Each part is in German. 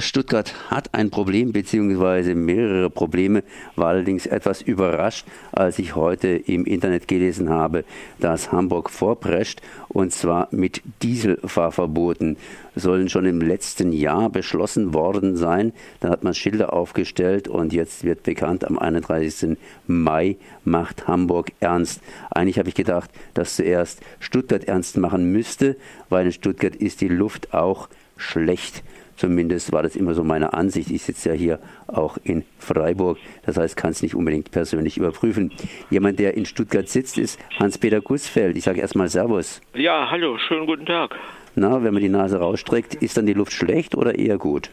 Stuttgart hat ein Problem beziehungsweise mehrere Probleme, war allerdings etwas überrascht, als ich heute im Internet gelesen habe, dass Hamburg vorprescht und zwar mit Dieselfahrverboten sollen schon im letzten Jahr beschlossen worden sein. Da hat man Schilder aufgestellt und jetzt wird bekannt, am 31. Mai macht Hamburg ernst. Eigentlich habe ich gedacht, dass zuerst Stuttgart ernst machen müsste, weil in Stuttgart ist die Luft auch schlecht. Zumindest war das immer so meine Ansicht. Ich sitze ja hier auch in Freiburg. Das heißt, kann es nicht unbedingt persönlich überprüfen. Jemand, der in Stuttgart sitzt, ist Hans-Peter Gussfeld. Ich sage erstmal Servus. Ja, hallo, schönen guten Tag. Na, wenn man die Nase rausstreckt, ist dann die Luft schlecht oder eher gut?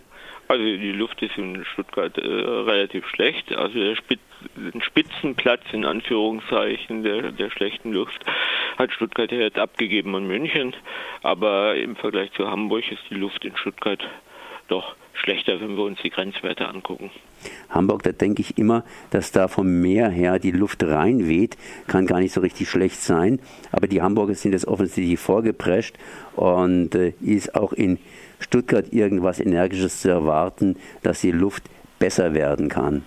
Also die Luft ist in Stuttgart äh, relativ schlecht. Also der Spitz, Spitzenplatz in Anführungszeichen der, der schlechten Luft hat Stuttgart ja jetzt abgegeben an München. Aber im Vergleich zu Hamburg ist die Luft in Stuttgart doch schlechter, wenn wir uns die Grenzwerte angucken. Hamburg, da denke ich immer, dass da vom Meer her die Luft reinweht, kann gar nicht so richtig schlecht sein. Aber die Hamburger sind jetzt offensichtlich vorgeprescht und äh, ist auch in Stuttgart irgendwas Energisches zu erwarten, dass die Luft besser werden kann.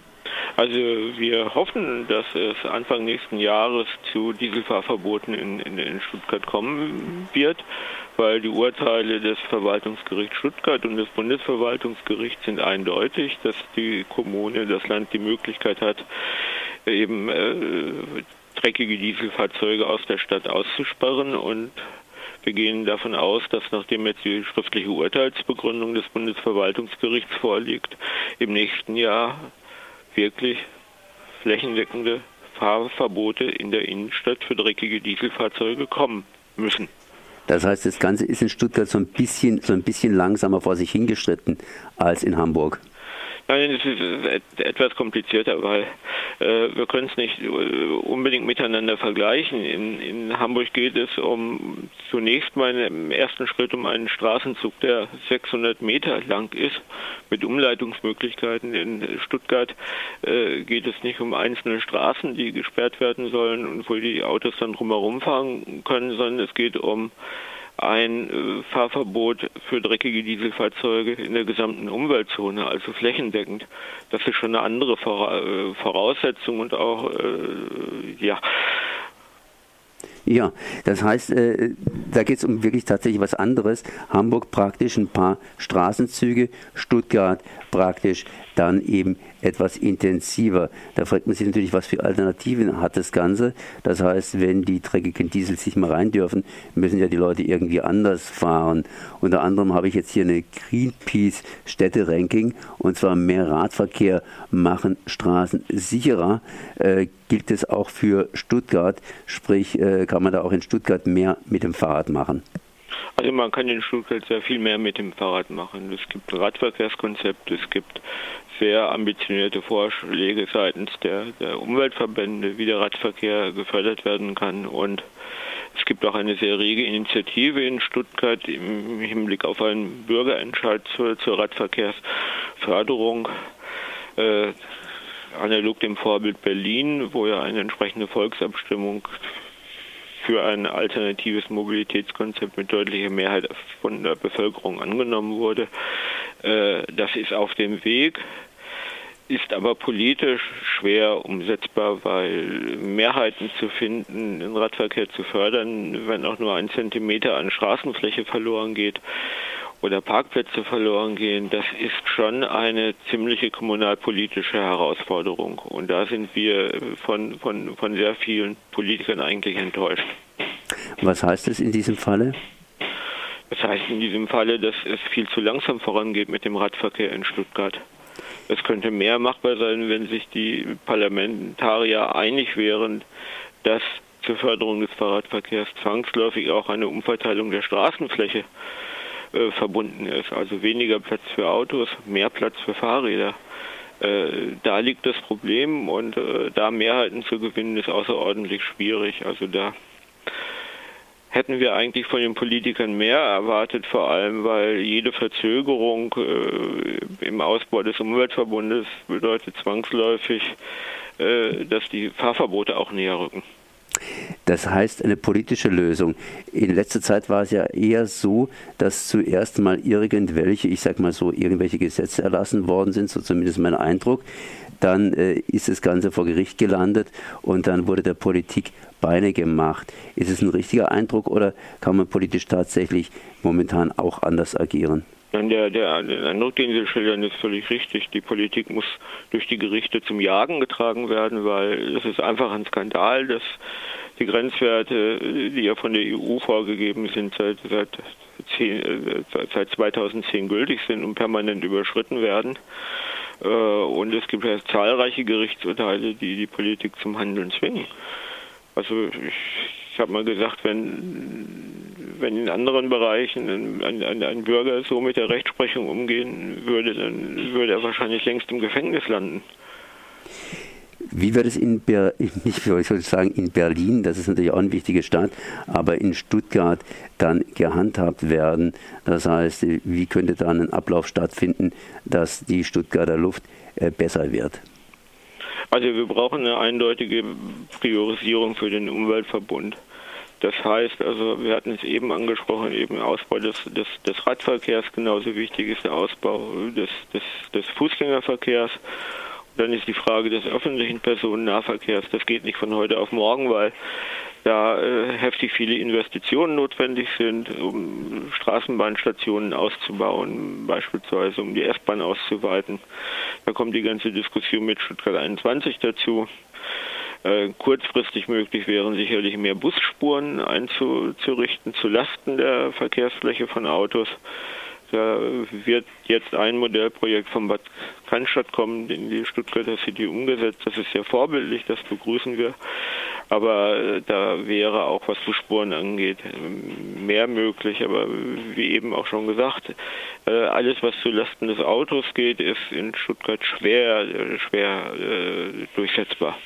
Also wir hoffen, dass es Anfang nächsten Jahres zu Dieselfahrverboten in, in, in Stuttgart kommen wird, weil die Urteile des Verwaltungsgerichts Stuttgart und des Bundesverwaltungsgerichts sind eindeutig, dass die Kommune, das Land die Möglichkeit hat, eben äh, dreckige Dieselfahrzeuge aus der Stadt auszusperren. Und wir gehen davon aus, dass nachdem jetzt die schriftliche Urteilsbegründung des Bundesverwaltungsgerichts vorliegt, im nächsten Jahr wirklich flächendeckende Fahrverbote in der Innenstadt für dreckige Dieselfahrzeuge kommen müssen. Das heißt, das Ganze ist in Stuttgart so ein bisschen, so ein bisschen langsamer vor sich hingeschritten als in Hamburg. Nein, es ist etwas komplizierter, weil äh, wir können es nicht äh, unbedingt miteinander vergleichen. In, in, Hamburg geht es um zunächst mal im ersten Schritt um einen Straßenzug, der 600 Meter lang ist, mit Umleitungsmöglichkeiten. In Stuttgart äh, geht es nicht um einzelne Straßen, die gesperrt werden sollen und wo die Autos dann drumherum fahren können, sondern es geht um ein äh, Fahrverbot für dreckige Dieselfahrzeuge in der gesamten Umweltzone, also flächendeckend. Das ist schon eine andere äh, Voraussetzung und auch äh, ja ja, das heißt, äh, da geht es um wirklich tatsächlich was anderes. Hamburg praktisch ein paar Straßenzüge, Stuttgart praktisch dann eben etwas intensiver. Da fragt man sich natürlich, was für Alternativen hat das Ganze. Das heißt, wenn die dreckigen Diesel sich mal rein dürfen, müssen ja die Leute irgendwie anders fahren. Unter anderem habe ich jetzt hier eine Greenpeace Städte-Ranking und zwar mehr Radverkehr machen Straßen sicherer. Äh, gilt es auch für Stuttgart, sprich äh, kann man da auch in Stuttgart mehr mit dem Fahrrad machen? Also man kann in Stuttgart sehr viel mehr mit dem Fahrrad machen. Es gibt ein Radverkehrskonzept, es gibt sehr ambitionierte Vorschläge seitens der, der Umweltverbände, wie der Radverkehr gefördert werden kann. Und es gibt auch eine sehr rege Initiative in Stuttgart im Hinblick auf einen Bürgerentscheid zur, zur Radverkehrsförderung. Äh, analog dem Vorbild Berlin, wo ja eine entsprechende Volksabstimmung für ein alternatives Mobilitätskonzept mit deutlicher Mehrheit von der Bevölkerung angenommen wurde. Äh, das ist auf dem Weg ist aber politisch schwer umsetzbar, weil Mehrheiten zu finden, den Radverkehr zu fördern, wenn auch nur ein Zentimeter an Straßenfläche verloren geht oder Parkplätze verloren gehen, das ist schon eine ziemliche kommunalpolitische Herausforderung. Und da sind wir von, von, von sehr vielen Politikern eigentlich enttäuscht. Was heißt es in diesem Falle? Das heißt in diesem Falle, dass es viel zu langsam vorangeht mit dem Radverkehr in Stuttgart. Es könnte mehr machbar sein, wenn sich die Parlamentarier einig wären, dass zur Förderung des Fahrradverkehrs zwangsläufig auch eine Umverteilung der Straßenfläche äh, verbunden ist. Also weniger Platz für Autos, mehr Platz für Fahrräder. Äh, da liegt das Problem und äh, da Mehrheiten zu gewinnen ist außerordentlich schwierig. Also da hätten wir eigentlich von den Politikern mehr erwartet, vor allem weil jede Verzögerung äh, im Ausbau des Umweltverbundes bedeutet zwangsläufig, äh, dass die Fahrverbote auch näher rücken. Das heißt eine politische Lösung. In letzter Zeit war es ja eher so, dass zuerst mal irgendwelche, ich sag mal so, irgendwelche Gesetze erlassen worden sind, so zumindest mein Eindruck. Dann äh, ist das Ganze vor Gericht gelandet und dann wurde der Politik Beine gemacht. Ist es ein richtiger Eindruck oder kann man politisch tatsächlich momentan auch anders agieren? Der, der, der Eindruck, den Sie schildern, ist völlig richtig. Die Politik muss durch die Gerichte zum Jagen getragen werden, weil es ist einfach ein Skandal, dass die Grenzwerte, die ja von der EU vorgegeben sind, seit, seit, 10, seit 2010 gültig sind und permanent überschritten werden. Äh, und es gibt ja zahlreiche Gerichtsurteile, die die Politik zum Handeln zwingen. Also ich, ich habe mal gesagt, wenn, wenn in anderen Bereichen ein, ein, ein, Bürger so mit der Rechtsprechung umgehen würde, dann würde er wahrscheinlich längst im Gefängnis landen. Wie wird es in, Ber nicht, sagen, in Berlin, das ist natürlich auch eine wichtige Stadt, aber in Stuttgart dann gehandhabt werden? Das heißt, wie könnte da ein Ablauf stattfinden, dass die Stuttgarter Luft äh, besser wird? Also wir brauchen eine eindeutige Priorisierung für den Umweltverbund. Das heißt, also wir hatten es eben angesprochen, eben Ausbau des, des, des Radverkehrs, genauso wichtig ist der Ausbau des, des Fußgängerverkehrs. Dann ist die Frage des öffentlichen Personennahverkehrs. Das geht nicht von heute auf morgen, weil da äh, heftig viele Investitionen notwendig sind, um Straßenbahnstationen auszubauen, beispielsweise um die S-Bahn auszuweiten. Da kommt die ganze Diskussion mit Stuttgart 21 dazu. Äh, kurzfristig möglich wären sicherlich mehr Busspuren einzurichten zu Lasten der Verkehrsfläche von Autos. Da wird jetzt ein Modellprojekt vom Bad Cannstatt kommen, in die Stuttgarter City umgesetzt. Das ist sehr vorbildlich, das begrüßen wir. Aber äh, da wäre auch, was Spuren angeht, mehr möglich. Aber wie eben auch schon gesagt, äh, alles, was zu Lasten des Autos geht, ist in Stuttgart schwer, äh, schwer durchsetzbar.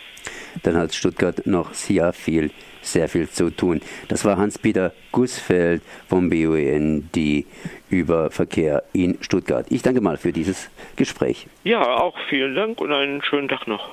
Dann hat Stuttgart noch sehr viel sehr viel zu tun. Das war Hans-Peter Gussfeld vom BUND über Verkehr in Stuttgart. Ich danke mal für dieses Gespräch. Ja, auch vielen Dank und einen schönen Tag noch.